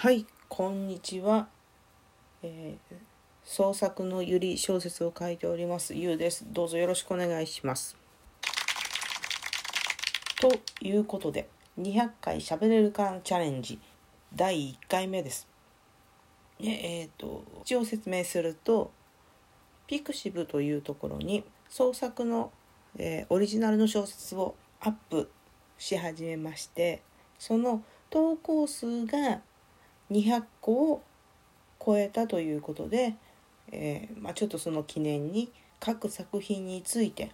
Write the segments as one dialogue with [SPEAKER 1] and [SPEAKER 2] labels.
[SPEAKER 1] はい、こんにちは。えー創作のゆり小説を書いておりますゆうです。どうぞよろしくお願いします。ということで、200回しゃべれるかチャレンジ第1回目です。でえっ、と一応説明すると、ピクシブというところに創作の、えーオリジナルの小説をアップし始めまして、その投稿数が200個を超えたということで、えーまあ、ちょっとその記念に各作品について、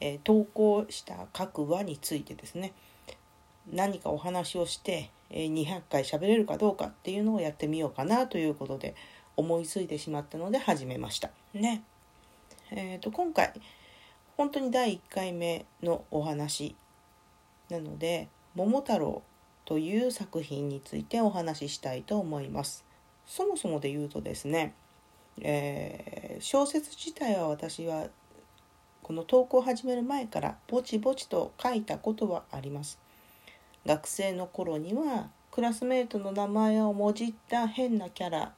[SPEAKER 1] えー投稿した各話についてですね何かお話をして、え200回喋れるかどうかっていうのをやってみようかなということで思いついてしまったので始めました。ね。えー、と今回本当に第1回目のお話なので「桃太郎」という作品についてお話ししたいと思います。そもそもで言うとですね、えー小説自体は私はこの投稿を始める前からぼちぼちと書いたことはあります。学生の頃にはクラスメートの名前をもじった変なキャラ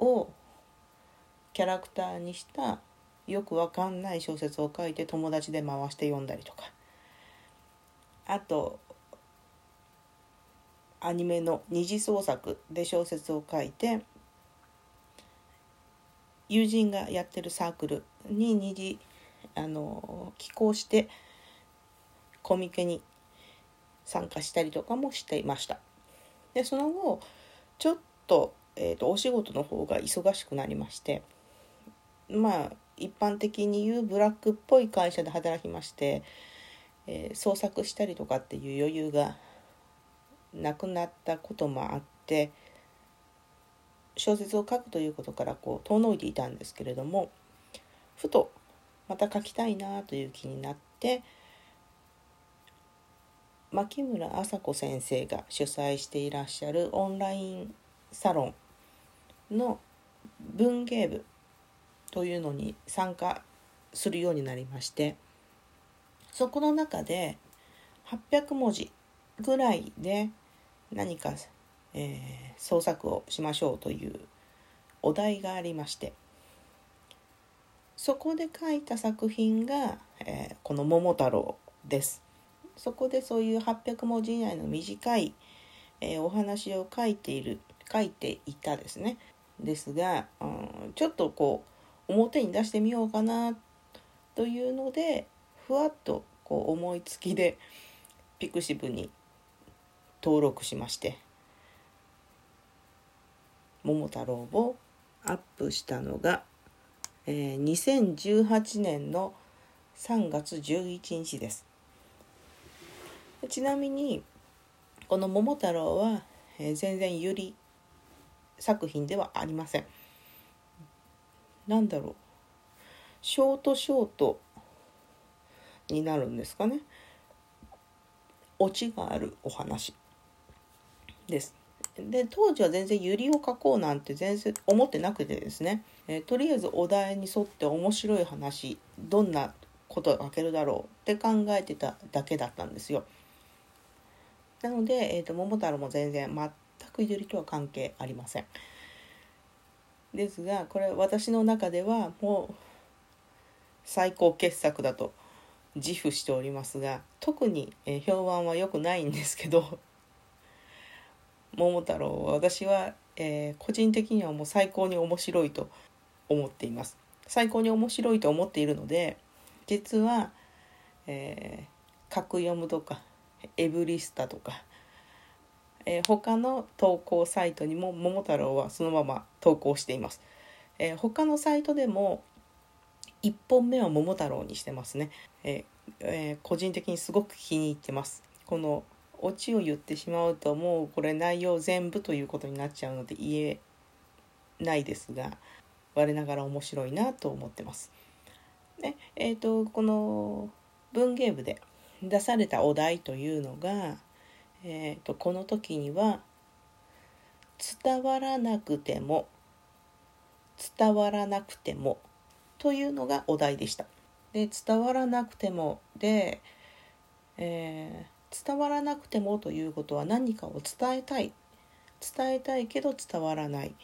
[SPEAKER 1] をキャラクターにしたよくわかんない小説を書いて友達で回して読んだりとかあとアニメの二次創作で小説を書いて友人がやってるサークルに二次あの寄稿してコミケに参加したりとかもしていました。でその後ちょっと,、えー、とお仕事の方が忙しくなりましてまあ一般的に言うブラックっぽい会社で働きまして、えー創作したりとかっていう余裕がなくなったこともあって小説を書くということからこう遠のいていたんですけれどもふとまた書きたいなという気になって牧村麻子先生が主催していらっしゃるオンラインサロンの文芸部というのに参加するようになりましてそこの中で800文字ぐらいで何か、えー創作をしましょうというお題がありましてそこで書いた作品が、えーこの「桃太郎」です。そこでそういう800文字以内の短い、えーお話を書いている書いていたですねですが、うん、ちょっとこう表に出してみようかなというのでふわっとこう思いつきでピクシブに登録しまして「桃太郎」をアップしたのが、えー2018年の3月11日です。ちなみにこの「桃太郎は」えー全然ゆり作品ではありません。なんだろうショートショートになるんですかね。オチがあるお話です。で当時は全然ゆりを書こうなんて全然思ってなくてですね、えーとりあえずお題に沿って面白い話どんなことが書けるだろうって考えてただけだったんですよ。なので、えーと桃太郎も全然全くゆりとは関係ありません。ですがこれ私の中ではもう最高傑作だと自負しておりますが特に、評判は良くないんですけど桃太郎は私は、えー個人的にはもう最高に面白いと思っています。最高に面白いと思っているので実は、えー、格読むとかエブリスタとか、えー他の投稿サイトにも桃太郎はそのまま投稿しています、えー他のサイトでも1本目は桃太郎にしてますね、えーえー個人的にすごく気に入ってます。このオチを言ってしまうともうこれ内容全部ということになっちゃうので言えないですが我ながら面白いなと思ってます。でえー、とこの文芸部で出されたお題というのが、えー、とこの時には「伝わらなくても伝わらなくても」というのがお題でした。で伝わらなくてもで、えー伝わらなくてもということは何かを伝えたい。伝えたいけど伝わらない。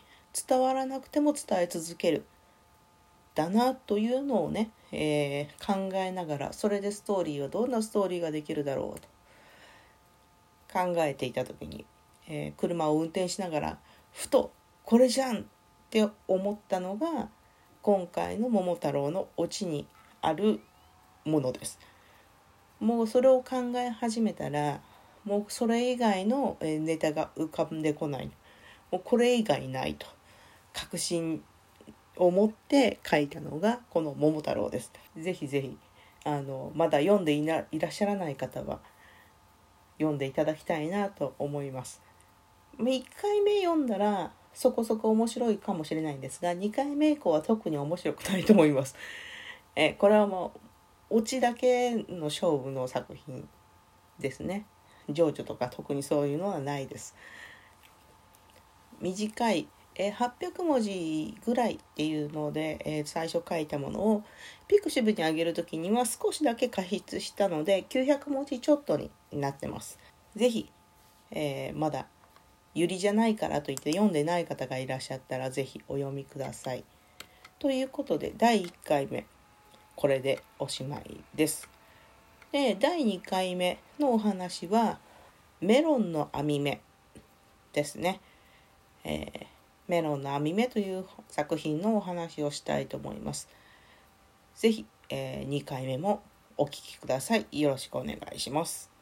[SPEAKER 1] 伝わらなくても伝え続ける。だなというのをね、えー、考えながらそれでストーリーはどんなストーリーができるだろうと。考えていた時に、えー、車を運転しながらふとこれじゃんって思ったのが今回の「桃太郎」のオチにあるものです。もうそれを考え始めたらもうそれ以外のネタが浮かんでこないもうこれ以外ないと確信を持って書いたのがこの「桃太郎」です。ぜひぜひあのまだ読んでいないらっしゃらない方は読んでいただきたいなと思います。1回目読んだらそこそこ面白いかもしれないんですが2回目以降は特に面白くないと思います。えこれはもうオチだけの勝負の作品ですね。情緒とか特にそういうのはないです。短いえ800文字ぐらいっていうので、えー、最初書いたものをピクシブに上げる時には少しだけ加筆したので900文字ちょっとになってます。是非、えー、まだゆりじゃないからといって読んでない方がいらっしゃったら是非お読みください。ということで第1回目これでおしまいです。で第2回目のお話はメロンの網目ですね。えーメロンの網目という作品のお話をしたいと思います。ぜひ、えー、2回目もお聴きください。よろしくお願いします。